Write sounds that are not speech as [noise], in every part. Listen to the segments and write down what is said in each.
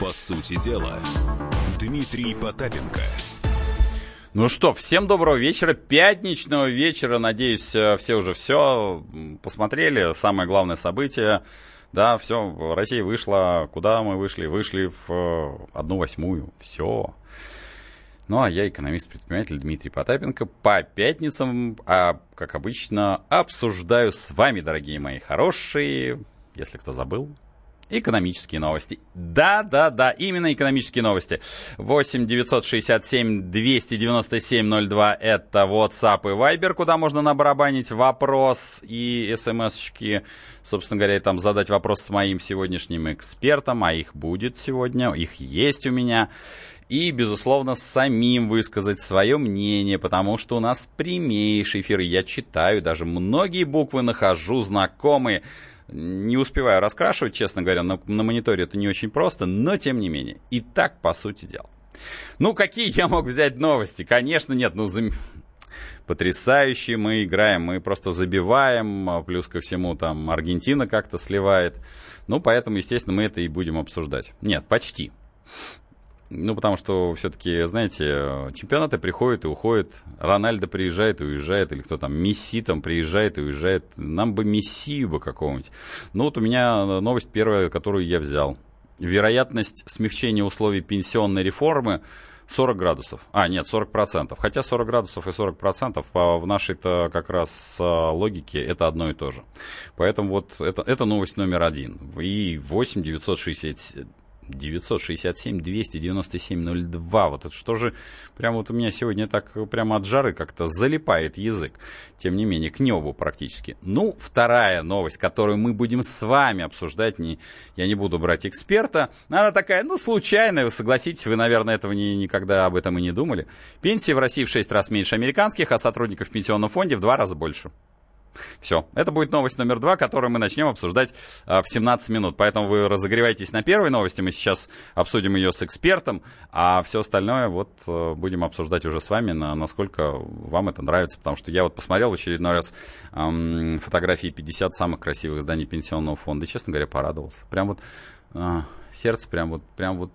По сути дела, Дмитрий Потапенко. Ну что, всем доброго вечера, пятничного вечера. Надеюсь, э, все уже все посмотрели. Самое главное событие. Да, все, Россия вышла. Куда мы вышли? Вышли в э, одну восьмую. Все. Ну, а я экономист-предприниматель Дмитрий Потапенко. По пятницам, а, как обычно, обсуждаю с вами, дорогие мои хорошие, если кто забыл, Экономические новости. Да, да, да, именно экономические новости. 8 967 297 02 это WhatsApp и Viber, куда можно набарабанить вопрос и смс-очки. Собственно говоря, там задать вопрос с моим сегодняшним экспертом, а их будет сегодня, их есть у меня. И, безусловно, самим высказать свое мнение, потому что у нас прямейший эфир. Я читаю, даже многие буквы нахожу знакомые не успеваю раскрашивать, честно говоря, на, на мониторе это не очень просто, но тем не менее. И так, по сути дела. Ну, какие я мог взять новости? Конечно, нет, ну, зам... потрясающие мы играем, мы просто забиваем, а плюс ко всему там Аргентина как-то сливает. Ну, поэтому, естественно, мы это и будем обсуждать. Нет, почти. Ну, потому что все-таки, знаете, чемпионаты приходят и уходят. Рональдо приезжает и уезжает, или кто там, Месси там приезжает и уезжает. Нам бы Мессию бы какого-нибудь. Ну, вот у меня новость первая, которую я взял. Вероятность смягчения условий пенсионной реформы 40 градусов. А, нет, 40 процентов. Хотя 40 градусов и 40 процентов в нашей-то как раз а, логике это одно и то же. Поэтому вот это, это новость номер один. И 8 960 967-297-02. Вот это что же, прямо вот у меня сегодня так прямо от жары как-то залипает язык. Тем не менее, к небу практически. Ну, вторая новость, которую мы будем с вами обсуждать, не, я не буду брать эксперта. Она такая, ну, случайная, вы согласитесь, вы, наверное, этого не, никогда об этом и не думали. Пенсии в России в 6 раз меньше американских, а сотрудников в пенсионном фонде в 2 раза больше. Все. Это будет новость номер два, которую мы начнем обсуждать а, в 17 минут. Поэтому вы разогревайтесь на первой новости. Мы сейчас обсудим ее с экспертом, а все остальное вот а, будем обсуждать уже с вами, на, насколько вам это нравится. Потому что я вот посмотрел в очередной раз эм, фотографии 50 самых красивых зданий пенсионного фонда. И, честно говоря, порадовался. Прям вот э, сердце прям вот, прям вот,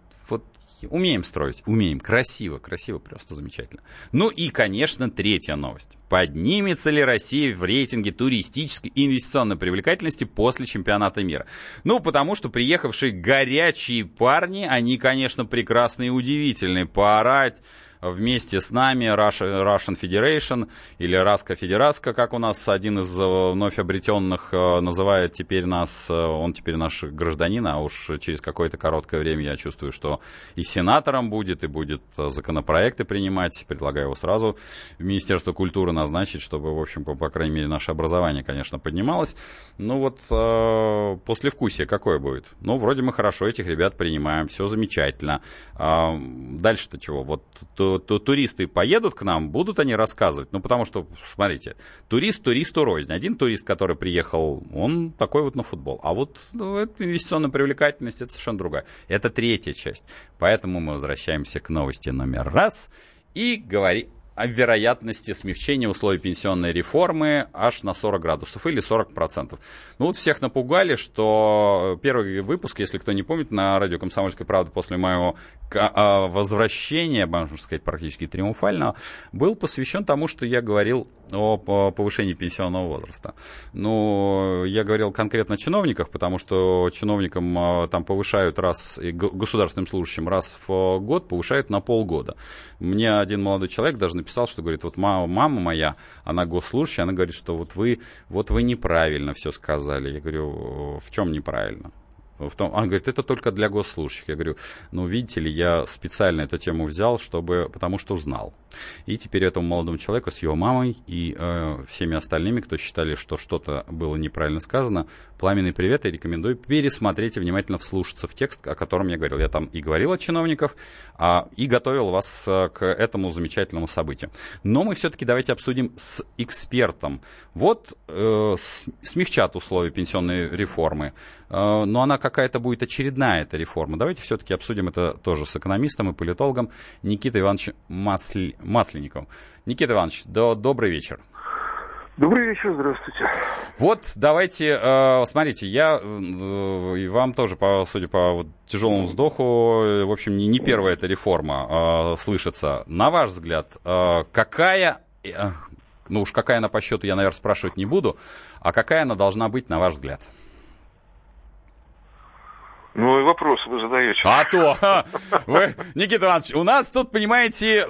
вот Умеем строить, умеем. Красиво, красиво, просто замечательно. Ну и, конечно, третья новость. Поднимется ли Россия в рейтинге туристической и инвестиционной привлекательности после чемпионата мира? Ну, потому что приехавшие горячие парни, они, конечно, прекрасные и удивительные. Поорать вместе с нами Russian Federation или Раска Федераска, как у нас один из э, вновь обретенных э, называет теперь нас, э, он теперь наш гражданин, а уж через какое-то короткое время я чувствую, что и сенатором будет, и будет законопроекты принимать. Предлагаю его сразу в Министерство культуры назначить, чтобы, в общем, по, по крайней мере, наше образование, конечно, поднималось. Ну вот э, послевкусие какое будет? Ну, вроде мы хорошо этих ребят принимаем, все замечательно. Э, дальше-то чего? Вот то, то, туристы поедут к нам, будут они рассказывать. Ну, потому что, смотрите, турист туристу рознь. Один турист, который приехал, он такой вот на футбол. А вот ну, это инвестиционная привлекательность, это совершенно другая. Это третья часть. Поэтому мы возвращаемся к новости номер раз и говорим о вероятности смягчения условий пенсионной реформы аж на 40 градусов или 40 процентов. Ну вот всех напугали, что первый выпуск, если кто не помнит, на радио «Комсомольская правда» после моего а, возвращения, можно сказать, практически триумфального, был посвящен тому, что я говорил о повышении пенсионного возраста. Ну, я говорил конкретно о чиновниках, потому что чиновникам а, там повышают раз, государственным служащим раз в год повышают на полгода. Мне один молодой человек даже написал, что говорит, вот мама, мама моя, она госслужащая, она говорит, что вот вы, вот вы неправильно все сказали. Я говорю, в чем неправильно? В том, он говорит, это только для госслужащих. Я говорю, ну, видите ли, я специально эту тему взял, чтобы, потому что узнал. И теперь этому молодому человеку с его мамой и э, всеми остальными, кто считали, что что-то было неправильно сказано, пламенный привет и рекомендую пересмотреть и внимательно вслушаться в текст, о котором я говорил. Я там и говорил о чиновниках, а, и готовил вас э, к этому замечательному событию. Но мы все-таки давайте обсудим с экспертом. Вот э, смягчат условия пенсионной реформы, но она какая-то будет очередная, эта реформа. Давайте все-таки обсудим это тоже с экономистом и политологом Никитой Ивановичем Масли... Масленниковым. Никита Иванович, до... добрый вечер. Добрый вечер, здравствуйте. Вот давайте, э, смотрите, я э, и вам тоже, по, судя по вот, тяжелому вздоху, э, в общем, не, не первая эта реформа э, слышится. На ваш взгляд, э, какая, э, ну уж какая она по счету, я, наверное, спрашивать не буду, а какая она должна быть, на ваш взгляд? Ну и вопросы вы задаете. А то, вы, Никита Иванович, у нас тут, понимаете,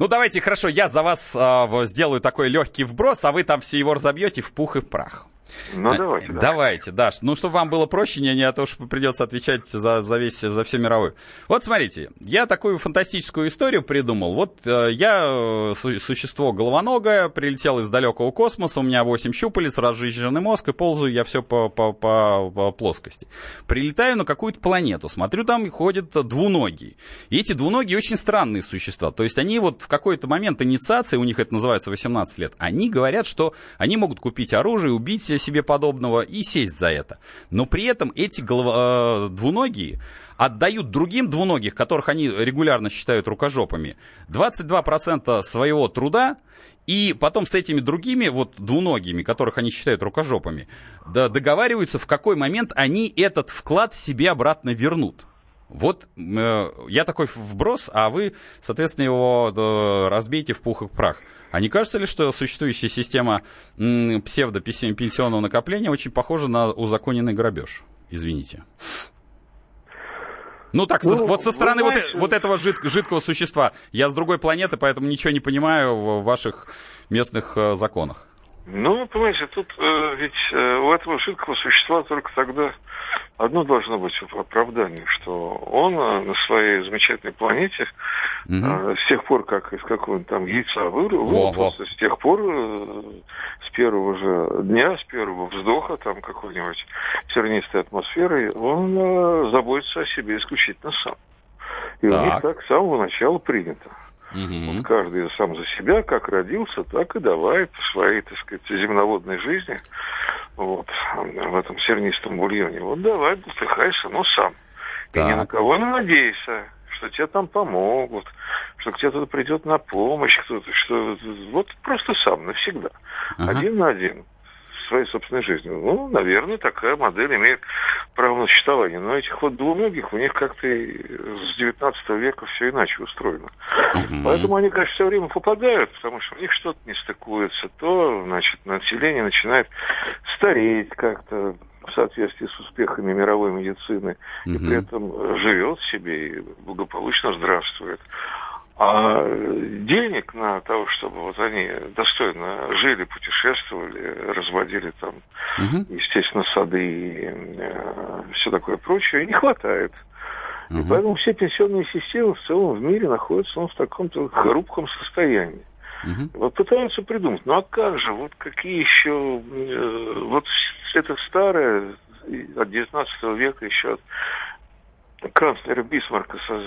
ну, давайте, хорошо, я за вас э, сделаю такой легкий вброс, а вы там все его разобьете в пух и прах. Ну, давайте, да. Давайте, да. Ну, чтобы вам было проще, не, не а то, что придется отвечать за, за весь, за все мировое. Вот смотрите, я такую фантастическую историю придумал. Вот э, я э, существо головоногое, прилетел из далекого космоса, у меня 8 щупалец, разжиженный мозг, и ползаю я все по, по, по, по плоскости. Прилетаю на какую-то планету, смотрю, там ходят двуногие. И эти двуногие очень странные существа. То есть они вот в какой-то момент инициации, у них это называется 18 лет, они говорят, что они могут купить оружие, убить себе подобного и сесть за это. Но при этом эти голова, э, двуногие отдают другим двуногих, которых они регулярно считают рукожопами, 22% своего труда, и потом с этими другими вот двуногими, которых они считают рукожопами, да, договариваются, в какой момент они этот вклад себе обратно вернут. Вот э, я такой вброс, а вы, соответственно, его э, разбейте в пух и прах. А не кажется ли, что существующая система м, псевдопенсионного накопления очень похожа на узаконенный грабеж? Извините. Ну так, ну, со, вот со стороны знаете... вот, вот этого жид, жидкого существа. Я с другой планеты, поэтому ничего не понимаю в ваших местных э, законах. Ну, понимаете, тут э, ведь э, у этого жидкого существа только тогда одно должно быть оправдание, что он э, на своей замечательной планете угу. э, с тех пор, как из какого-нибудь там яйца вырвался, с тех пор, э, с первого же дня, с первого вздоха там какой-нибудь сернистой атмосферы, он э, заботится о себе исключительно сам. И так. у них так с самого начала принято. Угу. Вот каждый сам за себя, как родился, так и давай по своей, так сказать, земноводной жизни, вот, в этом сернистом бульоне. Вот давай, бутыхайся, но сам. Так. И ни на кого не надейся, что тебе там помогут, что к тебе кто-то придет на помощь, кто-то, что вот просто сам навсегда. Ага. Один на один своей собственной жизнью. Ну, наверное, такая модель имеет право на существование. Но этих вот двуногих, у них как-то с 19 века все иначе устроено. Угу. Поэтому они, конечно, все время попадают, потому что у них что-то не стыкуется. То, значит, население начинает стареть как-то, в соответствии с успехами мировой медицины, угу. и при этом живет себе и благополучно здравствует. А денег на то, чтобы вот они достойно жили, путешествовали, разводили там, угу. естественно, сады и э, все такое прочее, не хватает. Угу. И поэтому все пенсионные системы в целом в мире находятся ну, в таком-то хрупком состоянии. Угу. Вот пытаются придумать, ну а как же, вот какие еще, э, вот это старое, от 19 века еще от канцлера Бисмарка со,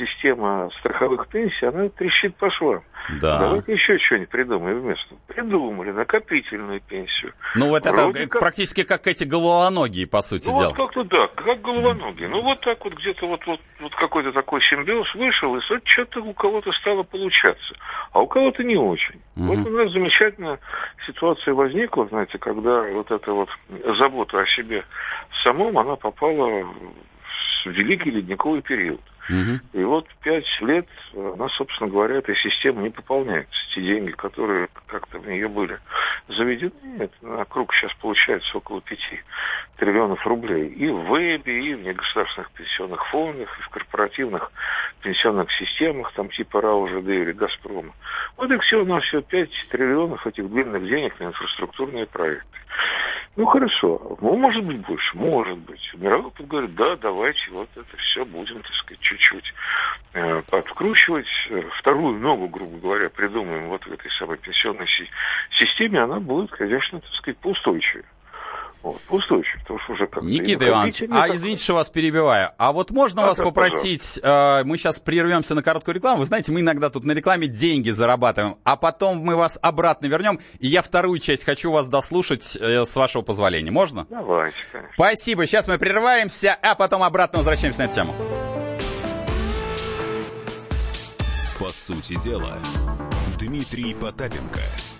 система страховых пенсий, она трещит по швам. Да. Давайте еще что-нибудь придумаем вместо. Придумали накопительную пенсию. Ну вот Вроде это как... практически как эти головоногие, по сути ну, дела. Вот как-то да, как головоногие. Ну вот так вот где-то вот, вот, вот какой-то такой симбиоз вышел, и вот что-то у кого-то стало получаться, а у кого-то не очень. Угу. Вот у нас замечательная ситуация возникла, знаете, когда вот эта вот забота о себе самом, она попала в великий ледниковый период. Угу. И вот пять лет она, собственно говоря, эта система не пополняется. Те деньги, которые как-то в нее были заведены, нет, на круг сейчас получается около пяти триллионов рублей. И в ВЭБе, и в негосударственных пенсионных фондах, и в корпоративных пенсионных системах, там типа РАО, ЖД или Газпрома. Вот и все у нас все 5 триллионов этих длинных денег на инфраструктурные проекты. Ну хорошо, ну может быть больше, может быть. Мировой опыт говорит, да, давайте вот это все будем, так сказать, чуть-чуть э, подкручивать. Вторую ногу, грубо говоря, придумаем вот в этой самой пенсионной си- системе, она будет, конечно, так сказать, поустойчивее. Вот, устойчив, потому что уже как Никита Иванович, а так... извините, что вас перебиваю, а вот можно а вас попросить, э, мы сейчас прервемся на короткую рекламу, вы знаете, мы иногда тут на рекламе деньги зарабатываем, а потом мы вас обратно вернем, и я вторую часть хочу вас дослушать, э, с вашего позволения, можно? Давайте, конечно. Спасибо, сейчас мы прерываемся, а потом обратно возвращаемся на эту тему. По сути дела, Дмитрий Потапенко –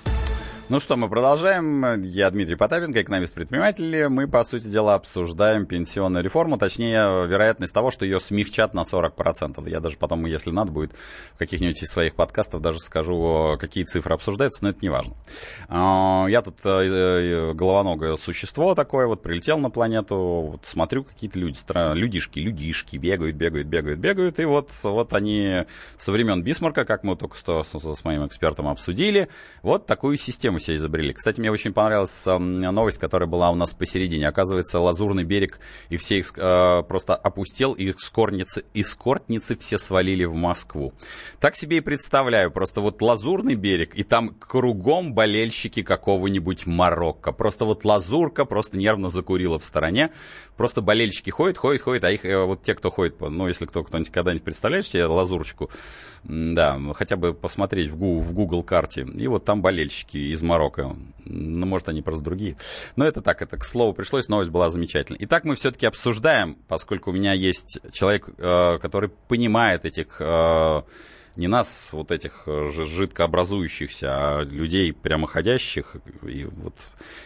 ну что, мы продолжаем. Я Дмитрий Потапенко, экономист-предприниматель. Мы, по сути дела, обсуждаем пенсионную реформу, точнее, вероятность того, что ее смягчат на 40%. Я даже потом, если надо будет, в каких-нибудь из своих подкастов даже скажу, какие цифры обсуждаются, но это не важно. А, я тут э, э, головоногое существо такое, вот прилетел на планету, вот смотрю, какие-то люди, людишки, людишки бегают, бегают, бегают, бегают, и вот, вот они со времен Бисмарка, как мы только что с, с моим экспертом обсудили, вот такую систему себе изобрели. Кстати, мне очень понравилась э, новость, которая была у нас посередине. Оказывается, Лазурный берег и все их э, просто опустел, и эскортницы, эскортницы все свалили в Москву. Так себе и представляю. Просто вот Лазурный берег, и там кругом болельщики какого-нибудь Марокко. Просто вот Лазурка просто нервно закурила в стороне. Просто болельщики ходят, ходят, ходят, а их э, вот те, кто ходит, ну, если кто кто-нибудь когда-нибудь представляет себе Лазурочку, да, хотя бы посмотреть в Google, в Google карте. И вот там болельщики из Марокко. Ну, может, они просто другие. Но это так, это к слову пришлось, новость была замечательная. Итак, мы все-таки обсуждаем, поскольку у меня есть человек, э, который понимает этих э, не нас, вот этих жидкообразующихся, а людей прямоходящих. И вот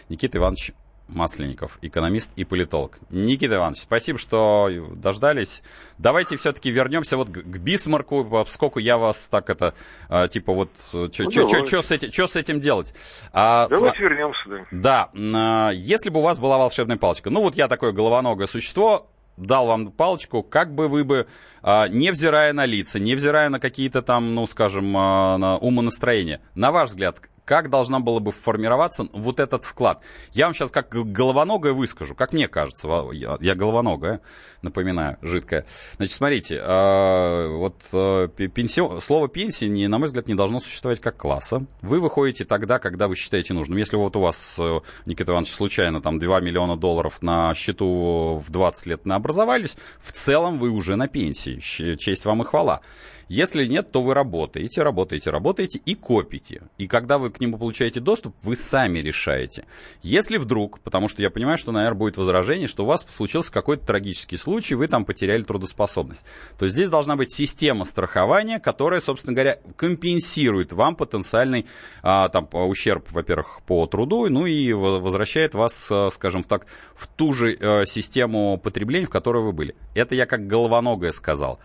Никита Иванович Масленников, экономист и политолог. Никита Иванович, спасибо, что дождались. Давайте все-таки вернемся вот к Бисмарку, поскольку я вас так это, а, типа вот, что ну, с, этим, с этим делать? А, давайте см... вернемся, да. Да, а, если бы у вас была волшебная палочка, ну вот я такое головоногое существо, дал вам палочку, как бы вы бы, а, невзирая на лица, невзирая на какие-то там, ну, скажем, на умонастроения, на ваш взгляд, как должна была бы формироваться вот этот вклад. Я вам сейчас как головоногое выскажу, как мне кажется, я, головоногая, напоминаю, жидкая. Значит, смотрите, э, вот э, пенсион, слово пенсия, на мой взгляд, не должно существовать как класса. Вы выходите тогда, когда вы считаете нужным. Если вот у вас, э, Никита Иванович, случайно там 2 миллиона долларов на счету в 20 лет наобразовались, в целом вы уже на пенсии. Честь вам и хвала. Если нет, то вы работаете, работаете, работаете и копите. И когда вы к нему получаете доступ, вы сами решаете. Если вдруг, потому что я понимаю, что, наверное, будет возражение, что у вас случился какой-то трагический случай, вы там потеряли трудоспособность, то здесь должна быть система страхования, которая, собственно говоря, компенсирует вам потенциальный а, там, ущерб, во-первых, по труду, ну и возвращает вас, а, скажем так, в ту же а, систему потребления, в которой вы были. Это я как головоногое сказал.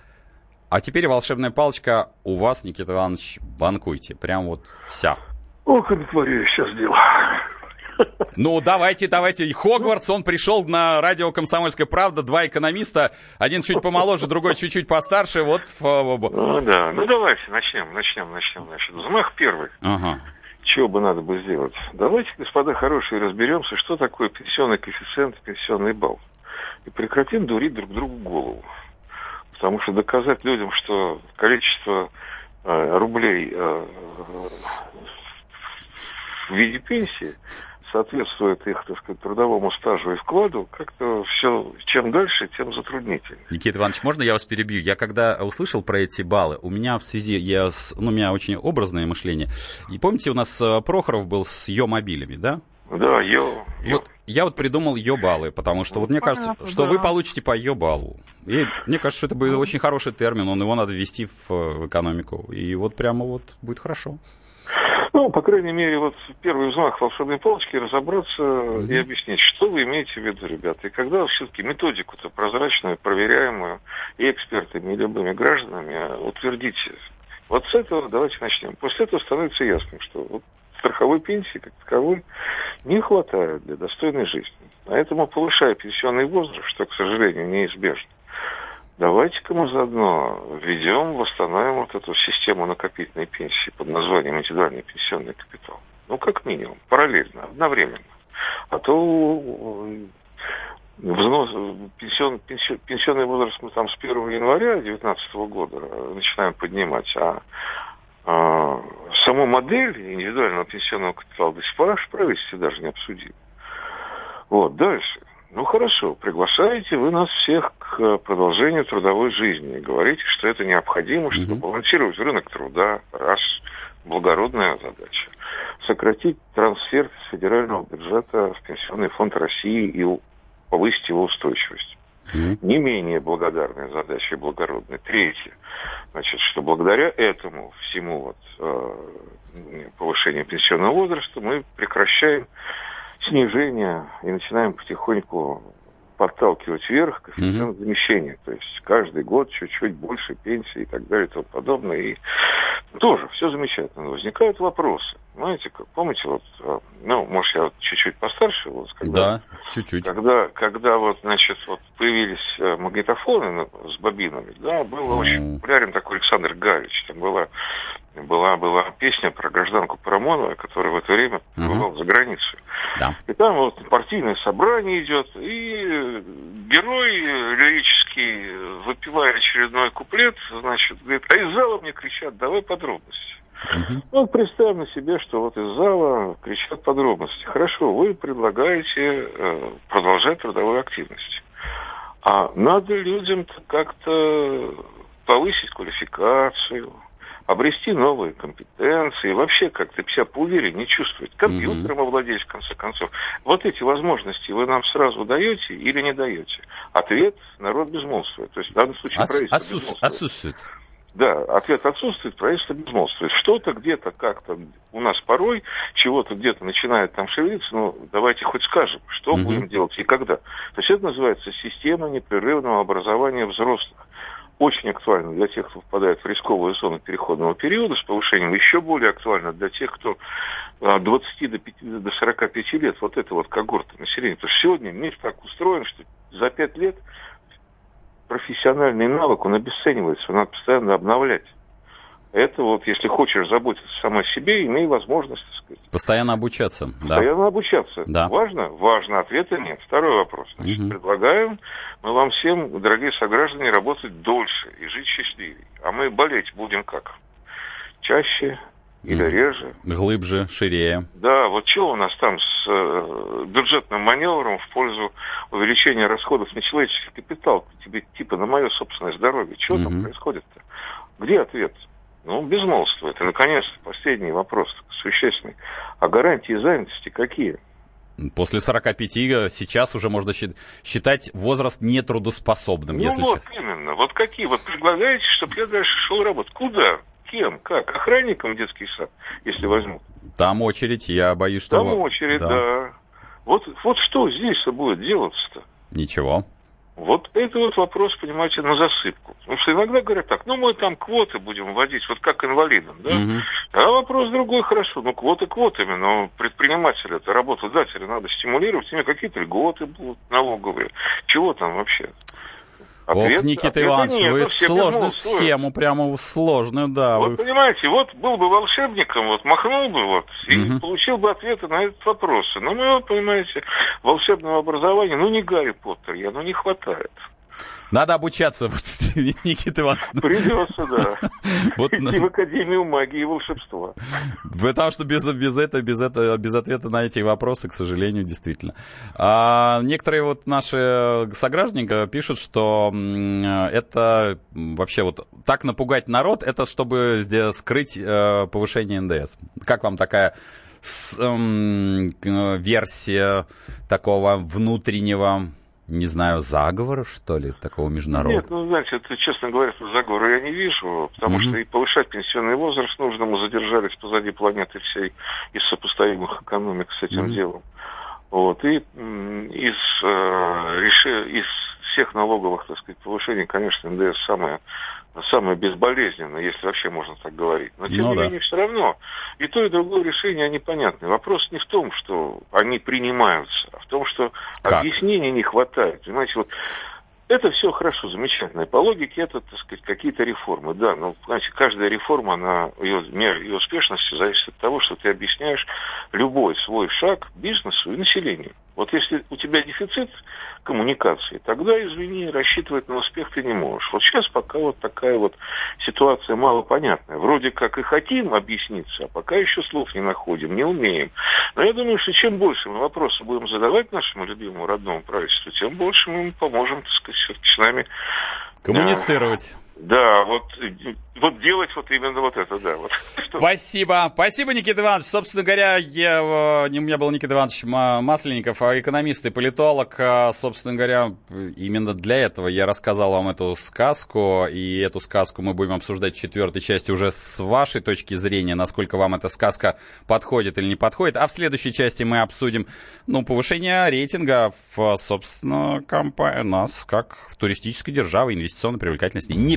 А теперь волшебная палочка у вас, Никита Иванович, банкуйте. Прям вот вся. Ох, творю сейчас дело. Ну, давайте, давайте. Хогвартс, он пришел на радио «Комсомольская правда», два экономиста, один чуть помоложе, другой чуть-чуть постарше, вот. Ну, да, ну давайте, начнем, начнем, начнем. Значит, взмах первый. Ага. Чего бы надо бы сделать? Давайте, господа хорошие, разберемся, что такое пенсионный коэффициент, пенсионный балл. И прекратим дурить друг другу голову. Потому что доказать людям, что количество э, рублей э, в виде пенсии соответствует их, так сказать, трудовому стажу и вкладу, как-то все, чем дальше, тем затруднительнее. Никита Иванович, можно я вас перебью? Я когда услышал про эти баллы, у меня в связи, я, ну, у меня очень образное мышление. И помните, у нас э, Прохоров был с Йо-мобилями, да? Да, йо. Вот я вот придумал йо-баллы, потому что вот мне кажется, что вы получите по йо-баллу. И мне кажется, что это будет очень хороший термин, он его надо ввести в, в экономику. И вот прямо вот будет хорошо. Ну, по крайней мере, вот первый взмах волшебной палочки разобраться mm-hmm. и объяснить, что вы имеете в виду, ребята. И когда все-таки методику-то прозрачную, проверяемую и экспертами, и любыми гражданами утвердите, вот с этого давайте начнем. После этого становится ясным, что вот страховой пенсии как таковой не хватает для достойной жизни. Поэтому, повышая пенсионный возраст, что, к сожалению, неизбежно, давайте-ка мы заодно введем, восстановим вот эту систему накопительной пенсии под названием индивидуальный пенсионный капитал. Ну, как минимум, параллельно, одновременно. А то взнос, пенсион, пенсион, пенсионный возраст мы там с 1 января 2019 года начинаем поднимать, а, саму модель индивидуального пенсионного капитала до сих пор аж правительство даже не обсудили. Вот, дальше. Ну хорошо, приглашаете вы нас всех к продолжению трудовой жизни. Говорите, что это необходимо, чтобы угу. балансировать рынок труда. Раз благородная задача. Сократить трансфер с федерального бюджета в Пенсионный фонд России и повысить его устойчивость. Mm-hmm. Не менее благодарная задача и благородная. Третье. Значит, что благодаря этому всему вот, э, повышению пенсионного возраста мы прекращаем снижение и начинаем потихоньку подталкивать вверх коэффициент mm-hmm. замещения. То есть каждый год чуть-чуть больше пенсии и так далее и тому подобное. И тоже все замечательно. Возникают вопросы. Знаете, как помните, вот, а, ну, может, я вот чуть-чуть постарше, вот, когда, да, чуть-чуть. Когда, когда вот, значит, вот появились э, магнитофоны с бобинами, да, был mm. очень популярен такой Александр Галич. Там была была, была песня про гражданку Парамонова, которая в это время побывала uh-huh. за границей. Да. И там вот партийное собрание идет, и герой лирический, выпивая очередной куплет, значит, говорит, а из зала мне кричат, давай подробности. Uh-huh. Ну, представь на себе, что вот из зала кричат подробности. Хорошо, вы предлагаете э, продолжать трудовую активность. А надо людям как-то повысить квалификацию, обрести новые компетенции, вообще как-то себя поувереннее чувствовать, компьютером mm-hmm. овладеть, в конце концов. Вот эти возможности вы нам сразу даете или не даете? Ответ – народ безмолвствует. То есть в данном случае Ос- правительство отсутствует. отсутствует. Да, ответ отсутствует, правительство безмолвствует. Что-то где-то как-то у нас порой, чего-то где-то начинает там шевелиться, ну, давайте хоть скажем, что mm-hmm. будем делать и когда. То есть это называется система непрерывного образования взрослых очень актуально для тех, кто попадает в рисковую зону переходного периода с повышением, еще более актуально для тех, кто от 20 до, 5, до 45 лет, вот это вот когорта населения. Потому что сегодня мир так устроен, что за 5 лет профессиональный навык, он обесценивается, надо постоянно обновлять это вот, если хочешь заботиться сам о себе, имей возможность, так сказать. Постоянно обучаться, да. Постоянно обучаться. Да. Важно? Важно. Ответа нет. Второй вопрос. Значит, угу. предлагаем мы вам всем, дорогие сограждане, работать дольше и жить счастливее. А мы болеть будем как? Чаще или реже. Глубже, ширее. Да, вот что у нас там с э, бюджетным маневром в пользу увеличения расходов на человеческий капитал, тебе типа на мое собственное здоровье. Что mm-hmm. там происходит-то? Где ответ? Ну, безмолвствует. И, наконец, последний вопрос, существенный. А гарантии занятости какие? После 45 э, сейчас уже можно считать возраст нетрудоспособным, ну если вот честно. именно. Вот какие? Вот предлагаете, чтобы я дальше шел работать. Куда? Кем? Как? Охранником детский сад, если возьмут? Там очередь, я боюсь, что... Там очередь, да. да. Вот, вот что здесь будет делаться-то? Ничего. Вот это вот вопрос, понимаете, на засыпку. Потому что иногда говорят так, ну мы там квоты будем вводить, вот как инвалидам, да? Угу. А вопрос другой, хорошо, ну квоты квотами, но предприниматели, это работодатели, надо стимулировать, ими какие-то льготы будут налоговые. Чего там вообще? Ответ, Ох, Никита Иванович, нет, вы сложную схему, прямо сложную, да. Вот вы... понимаете, вот был бы волшебником, вот махнул бы вот и угу. получил бы ответы на этот вопрос. Но мы, вот, понимаете, волшебного образования, ну не Гарри Поттер, я, ну не хватает. Надо обучаться, [laughs] вот, Никита Иванович. Придется, да. [laughs] Вот, Идти в Академию магии и волшебства. Потому что без, без, этого, без, этого, без ответа на эти вопросы, к сожалению, действительно. А, некоторые вот наши сограждане пишут, что это вообще вот так напугать народ, это чтобы скрыть э, повышение НДС. Как вам такая с, эм, версия такого внутреннего не знаю, заговора, что ли, такого международного? Нет, ну, знаете, это, честно говоря, заговора я не вижу, потому mm-hmm. что и повышать пенсионный возраст нужно, мы задержались позади планеты всей из сопоставимых экономик с этим mm-hmm. делом. Вот, и из, э, реши, из всех налоговых, так сказать, повышений, конечно, НДС самое самое безболезненное, если вообще можно так говорить. Но тем ну, не да. менее все равно и то, и другое решение, они понятны. Вопрос не в том, что они принимаются, а в том, что как? объяснений не хватает. Понимаете, вот это все хорошо, замечательно. И по логике это, так сказать, какие-то реформы. Да, но, знаете, каждая реформа, она, ее, мер ее успешности зависит от того, что ты объясняешь любой свой шаг бизнесу и населению. Вот если у тебя дефицит коммуникации, тогда, извини, рассчитывать на успех ты не можешь. Вот сейчас пока вот такая вот ситуация малопонятная. Вроде как и хотим объясниться, а пока еще слов не находим, не умеем. Но я думаю, что чем больше мы вопросы будем задавать нашему любимому родному правительству, тем больше мы поможем, так сказать, с нами коммуницировать. Вот, вот делать вот именно вот это, да. Вот. [laughs] Спасибо. Спасибо, Никита Иванович. Собственно говоря, я, у меня был Никита Иванович Масленников, а экономист и политолог. А, собственно говоря, именно для этого я рассказал вам эту сказку, и эту сказку мы будем обсуждать в четвертой части уже с вашей точки зрения, насколько вам эта сказка подходит или не подходит. А в следующей части мы обсудим, ну, повышение рейтинга в, собственно, компании нас как в туристической державе, инвестиционной привлекательности. Не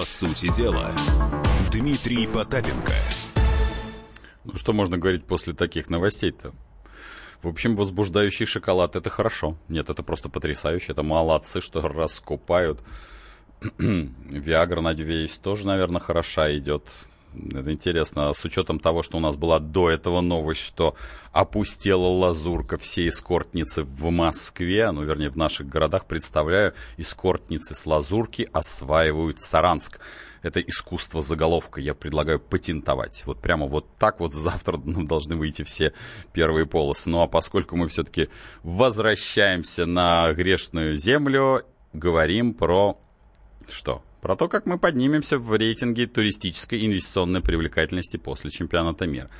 По сути дела, Дмитрий Потапенко. Ну, что можно говорить после таких новостей-то? В общем, возбуждающий шоколад это хорошо. Нет, это просто потрясающе. Это молодцы, что раскупают. [clears throat] Виагра, надеюсь, тоже, наверное, хороша идет. Это интересно, с учетом того, что у нас была до этого новость, что опустела лазурка все эскортницы в Москве, ну, вернее, в наших городах, представляю, эскортницы с лазурки осваивают Саранск. Это искусство заголовка я предлагаю патентовать. Вот прямо вот так вот завтра ну, должны выйти все первые полосы. Ну а поскольку мы все-таки возвращаемся на грешную землю, говорим про что? Про то, как мы поднимемся в рейтинге туристической инвестиционной привлекательности после чемпионата мира.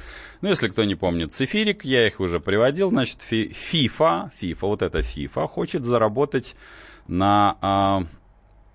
Ну, если кто не помнит цифирик, я их уже приводил. Значит, FIFA, FIFA, вот эта FIFA, хочет заработать на а,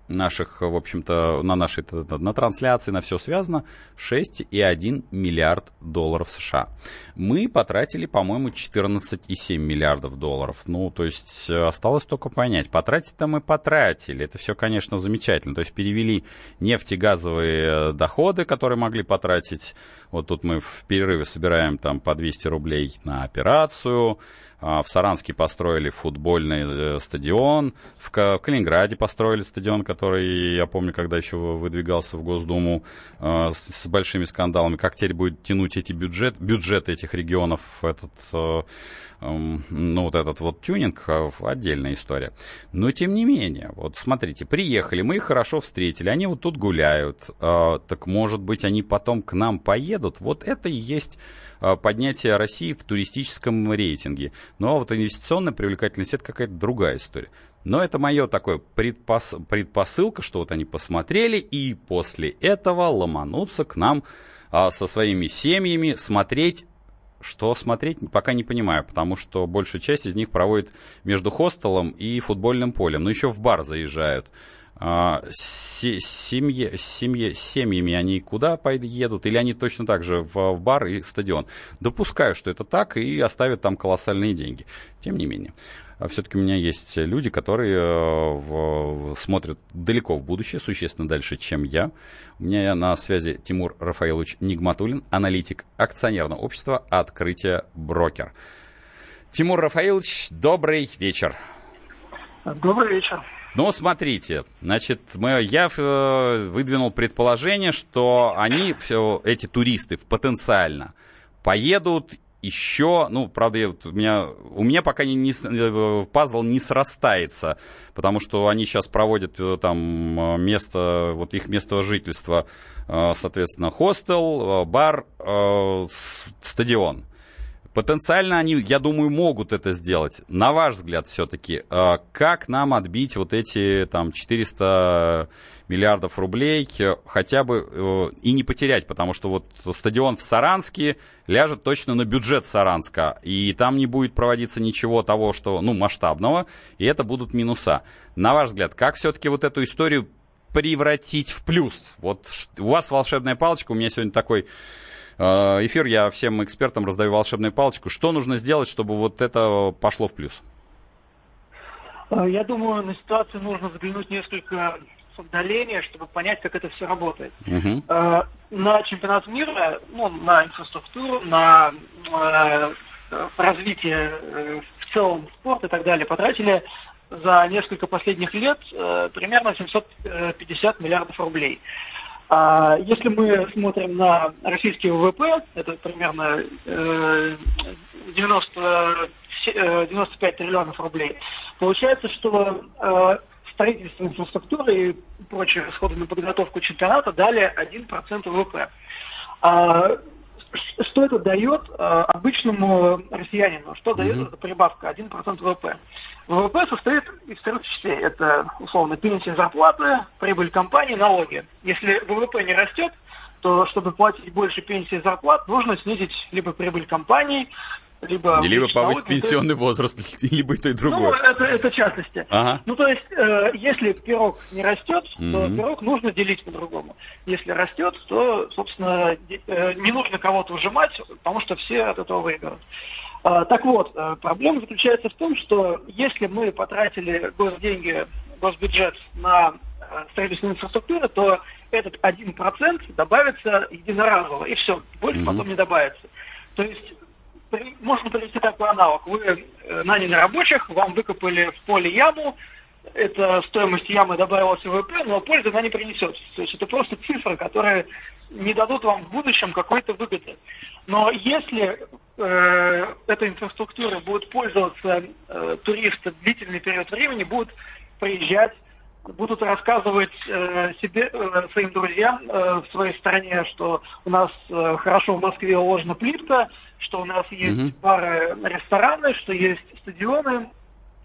наших, в общем-то, на нашей на трансляции, на все связано 6,1 миллиард долларов США. Мы потратили, по-моему, 14,7 миллиардов долларов. Ну, то есть э, осталось только понять. Потратить-то мы потратили. Это все, конечно, замечательно. То есть перевели нефтегазовые э, доходы, которые могли потратить. Вот тут мы в перерыве собираем там по 200 рублей на операцию. А, в Саранске построили футбольный э, стадион, в Калининграде построили стадион, который, я помню, когда еще выдвигался в Госдуму э, с большими скандалами. Как теперь будет тянуть эти бюджет, бюджеты этих регионов, этот э, ну, вот этот вот тюнинг, отдельная история. Но, тем не менее, вот смотрите, приехали, мы их хорошо встретили, они вот тут гуляют, так, может быть, они потом к нам поедут? Вот это и есть Э, поднятия России в туристическом рейтинге. Ну, а вот инвестиционная привлекательность это какая-то другая история. Но это мое такое предпос... предпосылка, что вот они посмотрели и после этого ломанутся к нам а, со своими семьями смотреть что смотреть, пока не понимаю, потому что большая часть из них проводит между хостелом и футбольным полем. Но еще в бар заезжают. А, семьи, семьи, семьями они куда едут, или они точно так же в, в бар и стадион. Допускаю, что это так, и оставят там колоссальные деньги. Тем не менее. А все-таки у меня есть люди, которые э, в, смотрят далеко в будущее, существенно дальше, чем я. У меня на связи Тимур Рафаилович Нигматулин, аналитик акционерного общества «Открытие брокер». Тимур Рафаилович, добрый вечер. Добрый вечер. Ну, смотрите, значит, мы, я э, выдвинул предположение, что они, все, эти туристы, потенциально поедут еще, ну, правда, я, у, меня, у меня пока не, не, э, пазл не срастается, потому что они сейчас проводят э, там место, вот их место жительства, соответственно, хостел, бар, стадион Потенциально они, я думаю, могут это сделать. На ваш взгляд, все-таки, э, как нам отбить вот эти там 400 миллиардов рублей, э, хотя бы э, и не потерять, потому что вот стадион в Саранске ляжет точно на бюджет Саранска, и там не будет проводиться ничего того, что, ну, масштабного, и это будут минуса. На ваш взгляд, как все-таки вот эту историю превратить в плюс? Вот у вас волшебная палочка, у меня сегодня такой Э, эфир я всем экспертам раздаю волшебную палочку. Что нужно сделать, чтобы вот это пошло в плюс? Я думаю, на ситуацию нужно взглянуть несколько с отдаления, чтобы понять, как это все работает. Угу. На чемпионат мира, ну, на инфраструктуру, на развитие в целом спорта и так далее потратили за несколько последних лет примерно 750 миллиардов рублей. А если мы смотрим на российский ВВП, это примерно 90, э, 95 э, триллионов рублей, получается, что э, строительство инфраструктуры и прочие расходы на подготовку чемпионата дали 1% ВВП. А что это дает э, обычному россиянину? Что mm-hmm. дает эта прибавка 1% ВВП? ВВП состоит из трех частей. Это, условно, пенсия, зарплаты, прибыль компании, налоги. Если ВВП не растет, то чтобы платить больше пенсии и зарплат, нужно снизить либо прибыль компаний, либо... Либо повысить пенсионный возраст, [laughs] либо и то, и ну, другое. Ну, это, это частности. Ага. Ну, то есть, э, если пирог не растет, mm-hmm. то пирог нужно делить по-другому. Если растет, то, собственно, э, не нужно кого-то выжимать, потому что все от этого выиграют. Э, так вот, э, проблема заключается в том, что если мы потратили госденьги, госбюджет на э, строительство инфраструктуры, то этот один процент добавится единоразово, и все, больше mm-hmm. потом не добавится. То есть можно привести такой аналог. Вы э, наняли рабочих, вам выкопали в поле яму, это стоимость ямы добавилась в ВВП, но пользы она не принесет. То есть это просто цифры, которые не дадут вам в будущем какой-то выгоды. Но если э, эта инфраструктура будет пользоваться э, туристы длительный период времени, будут приезжать, будут рассказывать э, себе, э, своим друзьям э, в своей стране, что у нас э, хорошо в Москве уложена плитка, что у нас есть mm-hmm. бары, рестораны, что есть стадионы,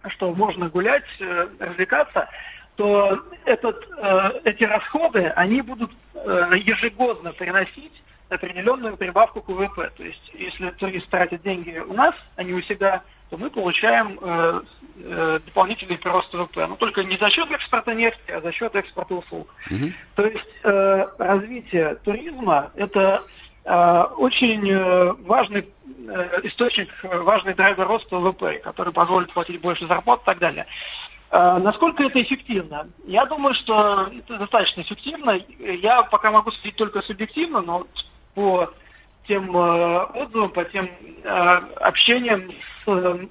что можно гулять, э, развлекаться, то этот, э, эти расходы, они будут э, ежегодно приносить определенную прибавку к ВВП. То есть, если турист тратит деньги у нас, а не у себя, то мы получаем э, э, дополнительный прирост ВВП. Но только не за счет экспорта нефти, а за счет экспорта услуг. Угу. То есть э, развитие туризма – это э, очень э, важный э, источник, важный драйвер роста ВВП, который позволит платить больше зарплат и так далее. Э, насколько это эффективно? Я думаю, что это достаточно эффективно. Я пока могу судить только субъективно, но по тем э, отзывам, по тем э, общениям с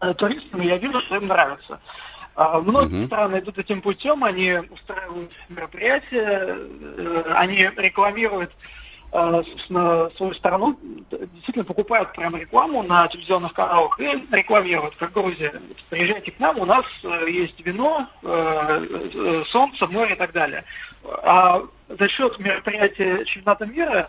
э, туристами, я вижу, что им нравится. Э, многие uh-huh. страны идут этим путем, они устраивают мероприятия, э, они рекламируют э, собственно, свою страну, действительно покупают прям рекламу на телевизионных каналах и рекламируют, как Грузия. Приезжайте к нам, у нас э, есть вино, э, солнце, море и так далее. А за счет мероприятия чемпионата мира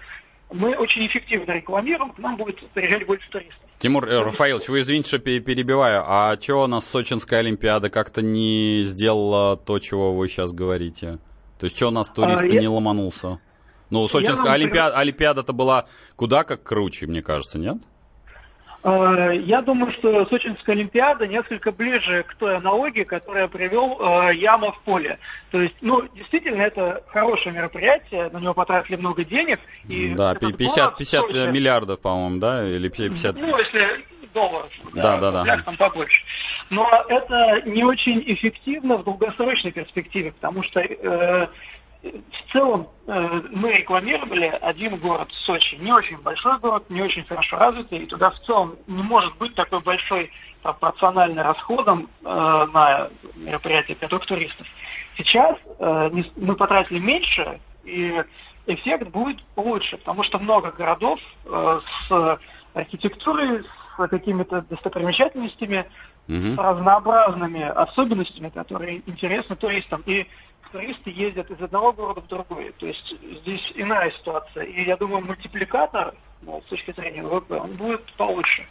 мы очень эффективно рекламируем, к нам будет приезжать больше туристов. Тимур э, Рафаилович, вы извините, что перебиваю, а что у нас Сочинская Олимпиада как-то не сделала то, чего вы сейчас говорите? То есть что у нас туристы а, я... не ломанулся? Ну, Сочинская Олимпиада, Олимпиада-то была куда как круче, мне кажется, нет? Э, я думаю, что Сочинская Олимпиада несколько ближе к той аналогии, которую я привел э, яма в поле. То есть, ну, действительно, это хорошее мероприятие, на него потратили много денег. И да, 50, 50 тоже... миллиардов, по-моему, да? Или 50... Ну, если долларов, да, да, да, да. там побольше. Но это не очень эффективно в долгосрочной перспективе, потому что э, в целом э, мы рекламировали один город, Сочи. Не очень большой город, не очень хорошо развитый, и туда в целом не может быть такой большой пропорциональный расходом э, на мероприятия готовых туристов. Сейчас э, мы потратили меньше, и эффект будет лучше, потому что много городов с архитектурой, с какими-то достопримечательностями, угу. с разнообразными особенностями, которые интересны туристам. И туристы ездят из одного города в другой. То есть здесь иная ситуация. И я думаю, мультипликатор но с точки зрения ВВП он будет получше.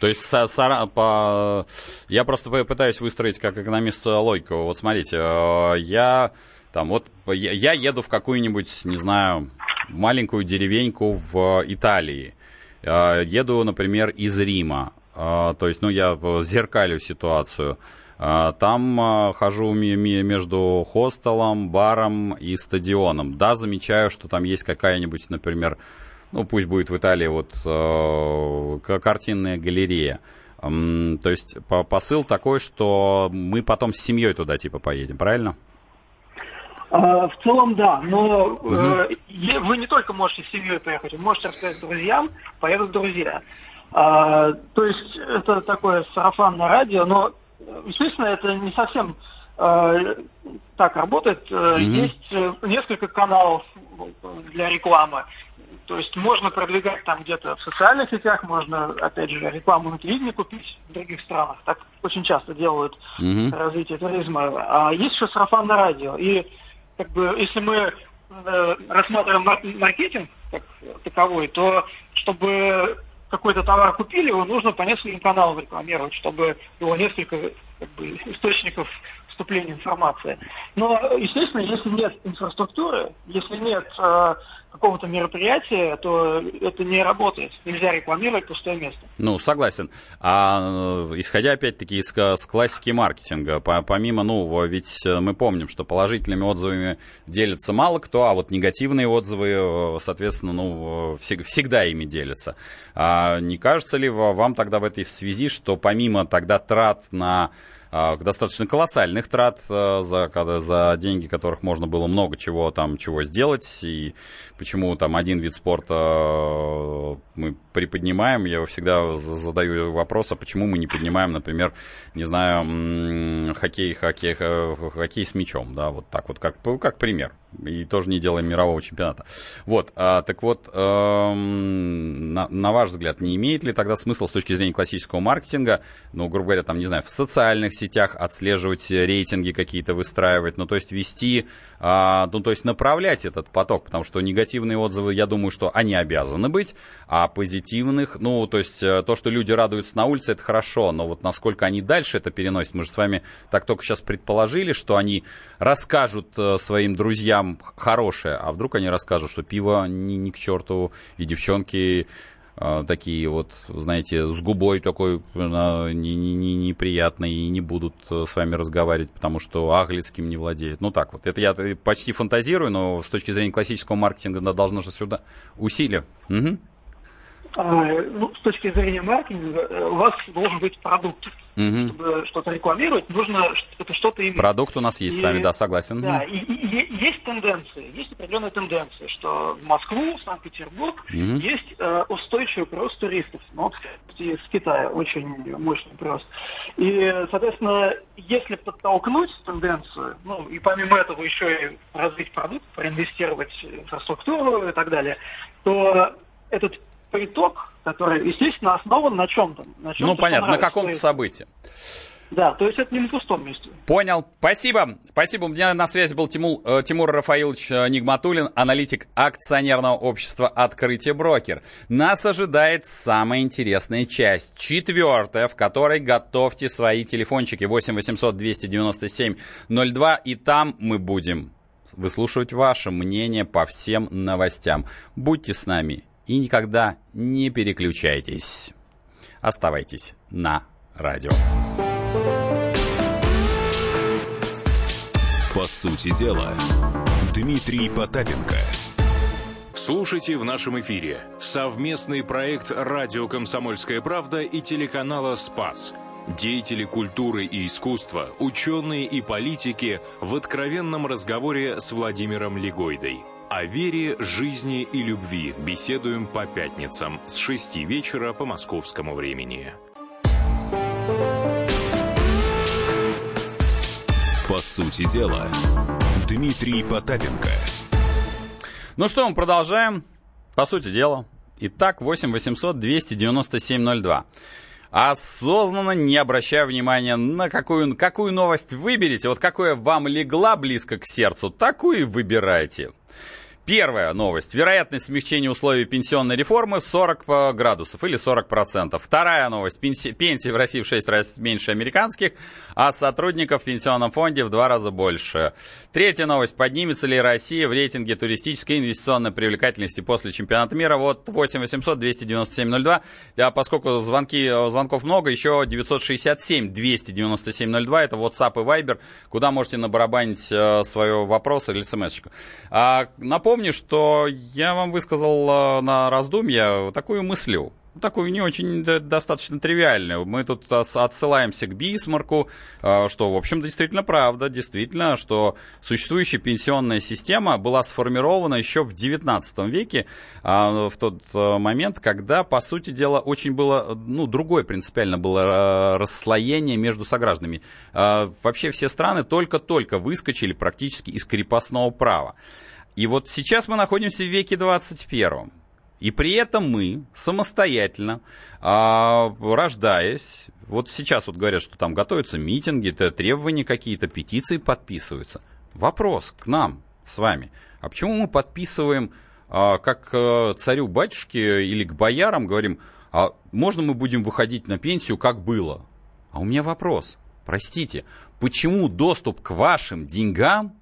То есть Сара, по... я просто пытаюсь выстроить как экономист логику. Вот смотрите, э, я там вот я еду в какую-нибудь, не знаю, маленькую деревеньку в Италии. Э, еду, например, из Рима. Э, то есть, ну, я зеркалю ситуацию. Там хожу между хостелом, баром и стадионом. Да, замечаю, что там есть какая-нибудь, например, ну, пусть будет в Италии вот э, картинная галерея. То есть по посыл такой, что мы потом с семьей туда типа поедем, правильно? А, в целом, да, но угу. э, вы не только можете с семьей поехать, вы можете рассказать друзьям, поедут друзья. А, то есть это такое сарафанное радио, но, естественно, это не совсем э, так работает. Угу. Есть э, несколько каналов для рекламы. То есть можно продвигать там где-то в социальных сетях, можно, опять же, рекламу на телевидении купить в других странах. Так очень часто делают mm-hmm. развитие туризма. А есть еще сарафанное радио. И как бы если мы э, рассматриваем маркетинг как таковой, то чтобы какой-то товар купили, его нужно по нескольким каналам рекламировать, чтобы было несколько как бы, источников вступления информации. Но, естественно, если нет инфраструктуры, если нет э, какого-то мероприятия, то это не работает. Нельзя рекламировать пустое место. Ну, согласен. А э, исходя опять-таки из с классики маркетинга, по, помимо, ну, ведь э, мы помним, что положительными отзывами делится мало кто, а вот негативные отзывы, э, соответственно, ну, всег, всегда ими делятся. А не кажется ли вам тогда в этой связи, что помимо тогда трат на достаточно колоссальных трат а, за, за деньги, которых можно было много чего там чего сделать. И почему там один вид спорта а, мы приподнимаем, я всегда задаю вопрос, а почему мы не поднимаем, например, не знаю, хоккей, хоккей, хоккей с мячом, да, вот так вот, как, как пример. И тоже не делаем мирового чемпионата. Вот, а, так вот, эм, на, на ваш взгляд, не имеет ли тогда смысл с точки зрения классического маркетинга, ну, грубо говоря, там, не знаю, в социальных сетях отслеживать рейтинги какие-то выстраивать, ну, то есть вести, а, ну, то есть направлять этот поток, потому что негативные отзывы, я думаю, что они обязаны быть, а позитивных, ну, то есть э, то, что люди радуются на улице, это хорошо, но вот насколько они дальше это переносят, мы же с вами так только сейчас предположили, что они расскажут э, своим друзьям хорошее, а вдруг они расскажут, что пиво ни, ни к черту, и девчонки э, такие вот, знаете, с губой такой э, не, не, не, неприятной и не будут с вами разговаривать, потому что английским не владеют. Ну так вот, это я почти фантазирую, но с точки зрения классического маркетинга должно же сюда усилие. Угу. А, ну, с точки зрения маркетинга, э, у вас должен быть продукт. Угу. Чтобы что-то рекламировать, нужно это что-то иметь. Продукт у нас есть и, с вами, да, согласен. Да, и, и, и есть тенденции, есть определенные тенденции, что в Москву, Санкт-Петербург угу. есть э, устойчивый прирост туристов. Ну, вот, из Китая очень мощный прирост. И, соответственно, если подтолкнуть тенденцию, ну, и помимо этого еще и развить продукт, проинвестировать в инфраструктуру и так далее, то этот приток, который, естественно, основан на чем-то. На чем ну, понятно, на каком-то событии. Да, то есть это не на пустом месте. Понял. Спасибо. Спасибо. У меня на связи был Тимур, э, Тимур Рафаилович э, Нигматулин, аналитик акционерного общества «Открытие брокер». Нас ожидает самая интересная часть, четвертая, в которой готовьте свои телефончики 8 800 297 02, и там мы будем выслушивать ваше мнение по всем новостям. Будьте с нами и никогда не переключайтесь. Оставайтесь на радио. По сути дела, Дмитрий Потапенко. Слушайте в нашем эфире совместный проект «Радио Комсомольская правда» и телеканала «Спас». Деятели культуры и искусства, ученые и политики в откровенном разговоре с Владимиром Легойдой – о вере, жизни и любви беседуем по пятницам с 6 вечера по московскому времени. По сути дела, Дмитрий Потапенко. Ну что, мы продолжаем. По сути дела. Итак, 8 800 297 02 осознанно не обращая внимания на какую, какую новость выберете, вот какая вам легла близко к сердцу, такую и выбирайте. Первая новость. Вероятность смягчения условий пенсионной реформы в 40 э, градусов или 40%. Вторая новость. Пенсии, пенсии в России в 6 раз меньше американских, а сотрудников в пенсионном фонде в 2 раза больше. Третья новость. Поднимется ли Россия в рейтинге туристической инвестиционной привлекательности после чемпионата мира? Вот 8 800 297 02. А поскольку звонки, звонков много, еще 967 297 02. Это WhatsApp и Viber, куда можете набарабанить э, свой вопрос или смс-очку. А, напомню, напомню, что я вам высказал э, на раздумье такую мыслю, такую не очень достаточно тривиальную. Мы тут отсылаемся к Бисмарку, э, что, в общем, действительно правда, действительно, что существующая пенсионная система была сформирована еще в XIX веке, в тот э, момент, когда, по сути дела, очень было, ну, другое принципиально было расслоение между согражданами. Вообще все страны только-только выскочили практически из крепостного права. И вот сейчас мы находимся в веке 21. И при этом мы самостоятельно, а, рождаясь, вот сейчас вот говорят, что там готовятся митинги, требования какие-то, петиции подписываются. Вопрос к нам с вами. А почему мы подписываем, а, как а, царю-батюшке или к боярам, говорим, а можно мы будем выходить на пенсию, как было? А у меня вопрос. Простите, почему доступ к вашим деньгам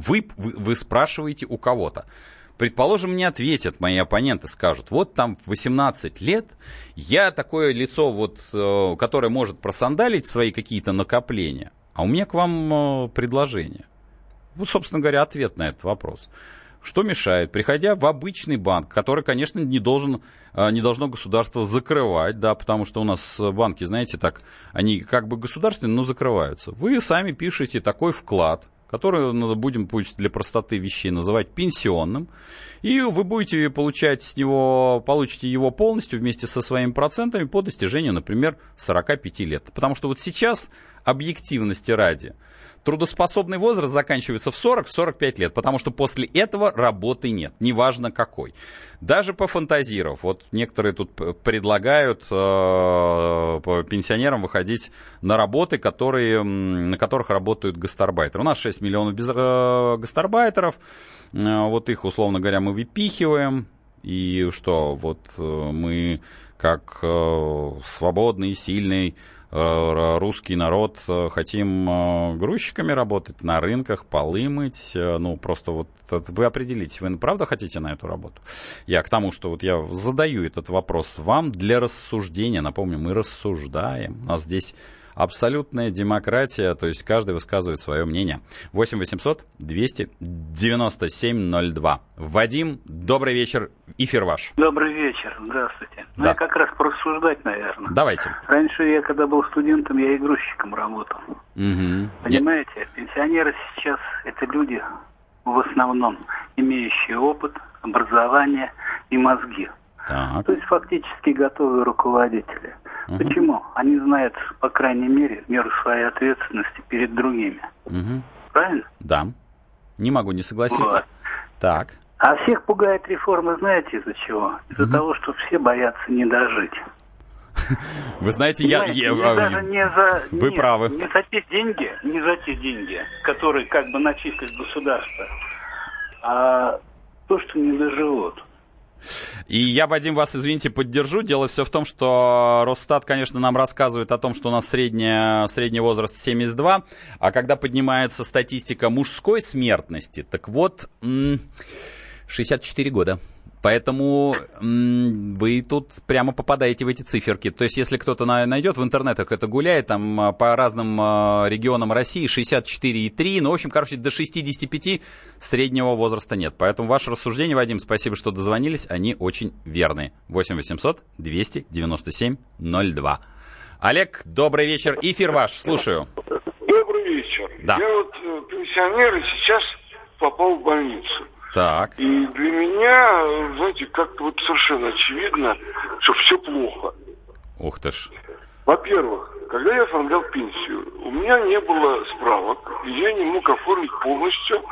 вы, вы, вы спрашиваете у кого-то. Предположим, мне ответят мои оппоненты, скажут, вот там в 18 лет я такое лицо, вот, э, которое может просандалить свои какие-то накопления, а у меня к вам э, предложение. Вот, собственно говоря, ответ на этот вопрос. Что мешает, приходя в обычный банк, который, конечно, не, должен, э, не должно государство закрывать, да, потому что у нас банки, знаете, так, они как бы государственные, но закрываются. Вы сами пишете такой вклад, который будем пусть для простоты вещей называть пенсионным, и вы будете получать с него, получите его полностью вместе со своими процентами по достижению, например, 45 лет. Потому что вот сейчас, объективности ради, трудоспособный возраст заканчивается в 40-45 лет, потому что после этого работы нет, неважно какой. Даже пофантазировав, вот некоторые тут предлагают э, пенсионерам выходить на работы, которые, на которых работают гастарбайтеры. У нас 6 миллионов без, э, гастарбайтеров, э, вот их, условно говоря, мы выпихиваем, и что, вот э, мы как э, свободный, сильный русский народ э, хотим э, грузчиками работать на рынках, полы мыть. Ну, просто вот вы определитесь, вы правда хотите на эту работу? Я к тому, что вот я задаю этот вопрос вам для рассуждения. Напомню, мы рассуждаем. У нас здесь абсолютная демократия, то есть каждый высказывает свое мнение. 8 800 297 02. Вадим, добрый вечер, эфир ваш. Добрый вечер, здравствуйте. Ну, да. я как раз порассуждать, наверное. Давайте. Раньше я, когда был студентом, я и грузчиком работал. Угу. Понимаете, я... пенсионеры сейчас это люди в основном имеющие опыт, образование и мозги. Так. То есть фактически готовые руководители. Угу. Почему? Они знают, по крайней мере, меру своей ответственности перед другими. Угу. Правильно? Да. Не могу не согласиться. Вот. Так. А всех пугает реформа, знаете, из-за чего? Из-за угу. того, что все боятся не дожить. [laughs] Вы знаете, я... я даже не за, вы нет, правы. Не за те деньги, не за те деньги, которые как бы начислит государство, а то, что не доживут. И я, Вадим, вас, извините, поддержу. Дело все в том, что Росстат, конечно, нам рассказывает о том, что у нас средняя, средний возраст 72, а когда поднимается статистика мужской смертности, так вот, 64 года. Поэтому вы тут прямо попадаете в эти циферки. То есть, если кто-то найдет в интернетах это гуляет, там а, по разным а, регионам России 64,3, ну, в общем, короче, до 65 среднего возраста нет. Поэтому ваше рассуждение, Вадим, спасибо, что дозвонились, они очень верные. 8 800 297 02. Олег, добрый вечер. Эфир ваш, слушаю. Добрый вечер. Да. Я вот э, пенсионер и сейчас попал в больницу. Так. И для меня, знаете, как-то вот совершенно очевидно, что все плохо. Ух ты ж. Во-первых, когда я оформлял пенсию, у меня не было справок, и я не мог оформить полностью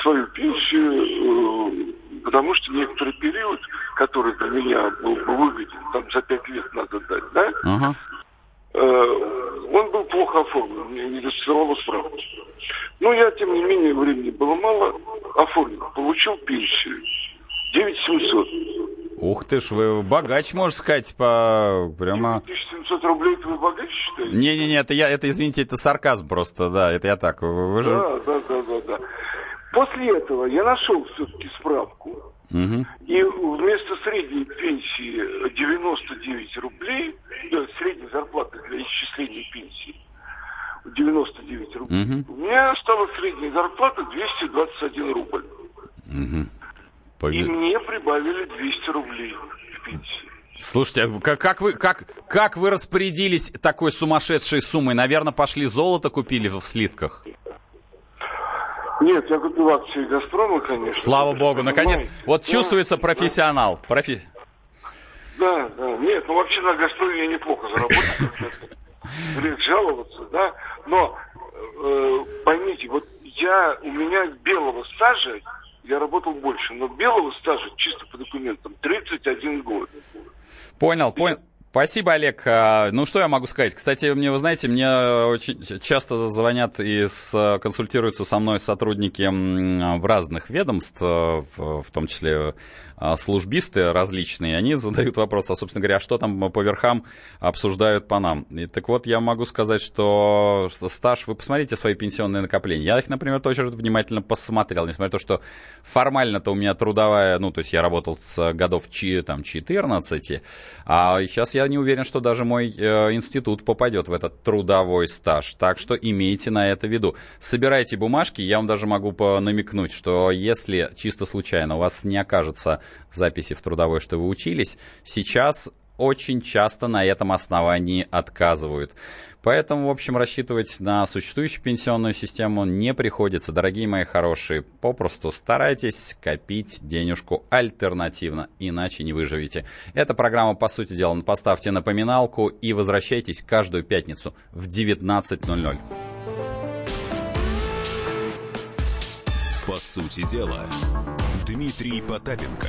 свою пенсию, э, потому что некоторый период, который для меня был бы выгоден, там за пять лет надо дать, да? Э, он был плохо оформлен, не достировало справку. Но я, тем не менее, времени было мало, оформил, получил пенсию. 9700. Ух ты ж, вы богач, можно сказать, по прямо... 1700 рублей это вы богач считаете? Не-не-не, это я, это, извините, это сарказм просто, да, это я так. Вы же... Да, да, да, да, да. После этого я нашел все-таки справку. Угу. И вместо средней пенсии 99 рублей, да, средней зарплаты для исчисления пенсии 99 рублей, угу. у меня стала средняя зарплата 221 рубль. Угу. Пове... И мне прибавили 200 рублей в пенсии. Слушайте, а как, как, вы, как, как вы распорядились такой сумасшедшей суммой? Наверное, пошли золото купили в сливках? Нет, я купил акции «Газпрома», конечно. Слава богу, наконец. Вот да, чувствуется профессионал. Да. Профи... да, да. Нет, ну вообще на «Газпроме» я неплохо заработал. Блин, жаловаться, да. Но э, поймите, вот я, у меня белого стажа я работал больше, но белого стажа чисто по документам 31 год. Понял, понял. Спасибо, Олег. А, ну, что я могу сказать? Кстати, мне, вы знаете, мне очень часто звонят и с, консультируются со мной сотрудники в разных ведомств, в том числе а, службисты различные, они задают вопрос, а, собственно говоря, что там по верхам обсуждают по нам. И так вот, я могу сказать, что стаж, вы посмотрите свои пенсионные накопления. Я их, например, тоже внимательно посмотрел, несмотря на то, что формально-то у меня трудовая, ну, то есть я работал с годов там, 14, а сейчас не уверен, что даже мой э, институт попадет в этот трудовой стаж. Так что имейте на это в виду. Собирайте бумажки, я вам даже могу намекнуть, что если чисто случайно у вас не окажется записи в трудовой, что вы учились, сейчас очень часто на этом основании отказывают. Поэтому, в общем, рассчитывать на существующую пенсионную систему не приходится. Дорогие мои хорошие, попросту старайтесь копить денежку альтернативно, иначе не выживете. Эта программа, по сути дела, поставьте напоминалку и возвращайтесь каждую пятницу в 19.00. По сути дела, Дмитрий Потапенко.